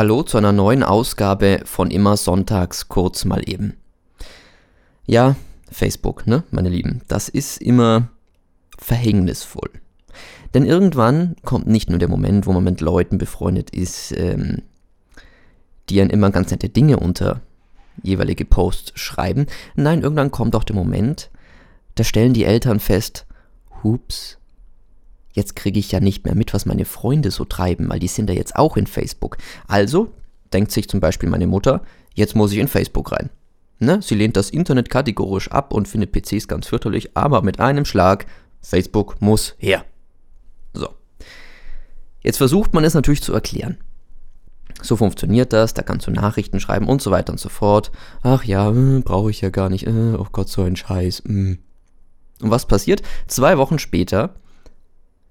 Hallo zu einer neuen Ausgabe von immer sonntags kurz mal eben. Ja, Facebook, ne, meine Lieben, das ist immer verhängnisvoll. Denn irgendwann kommt nicht nur der Moment, wo man mit Leuten befreundet ist, ähm, die einen immer ganz nette Dinge unter jeweilige Posts schreiben. Nein, irgendwann kommt auch der Moment, da stellen die Eltern fest, hups, Jetzt kriege ich ja nicht mehr mit, was meine Freunde so treiben, weil die sind ja jetzt auch in Facebook. Also denkt sich zum Beispiel meine Mutter, jetzt muss ich in Facebook rein. Ne? Sie lehnt das Internet kategorisch ab und findet PCs ganz fürchterlich, aber mit einem Schlag, Facebook muss her. So. Jetzt versucht man es natürlich zu erklären. So funktioniert das, da kannst du Nachrichten schreiben und so weiter und so fort. Ach ja, äh, brauche ich ja gar nicht. Äh, oh Gott, so ein Scheiß. Mh. Und was passiert? Zwei Wochen später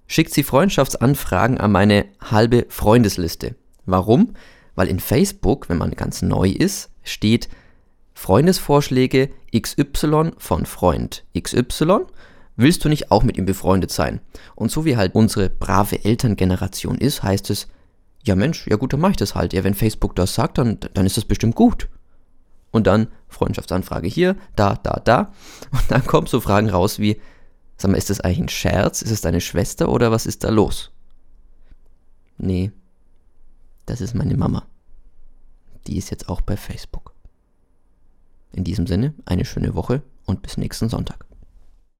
schickt sie Freundschaftsanfragen an meine halbe Freundesliste. Warum? Weil in Facebook, wenn man ganz neu ist, steht Freundesvorschläge XY von Freund XY. Willst du nicht auch mit ihm befreundet sein? Und so wie halt unsere brave Elterngeneration ist, heißt es, ja Mensch, ja gut, dann mach ich das halt. Ja, wenn Facebook das sagt, dann, dann ist das bestimmt gut. Und dann Freundschaftsanfrage hier, da, da, da. Und dann kommen so Fragen raus wie, Sag mal, ist das eigentlich ein Scherz? Ist es deine Schwester oder was ist da los? Nee, das ist meine Mama. Die ist jetzt auch bei Facebook. In diesem Sinne, eine schöne Woche und bis nächsten Sonntag.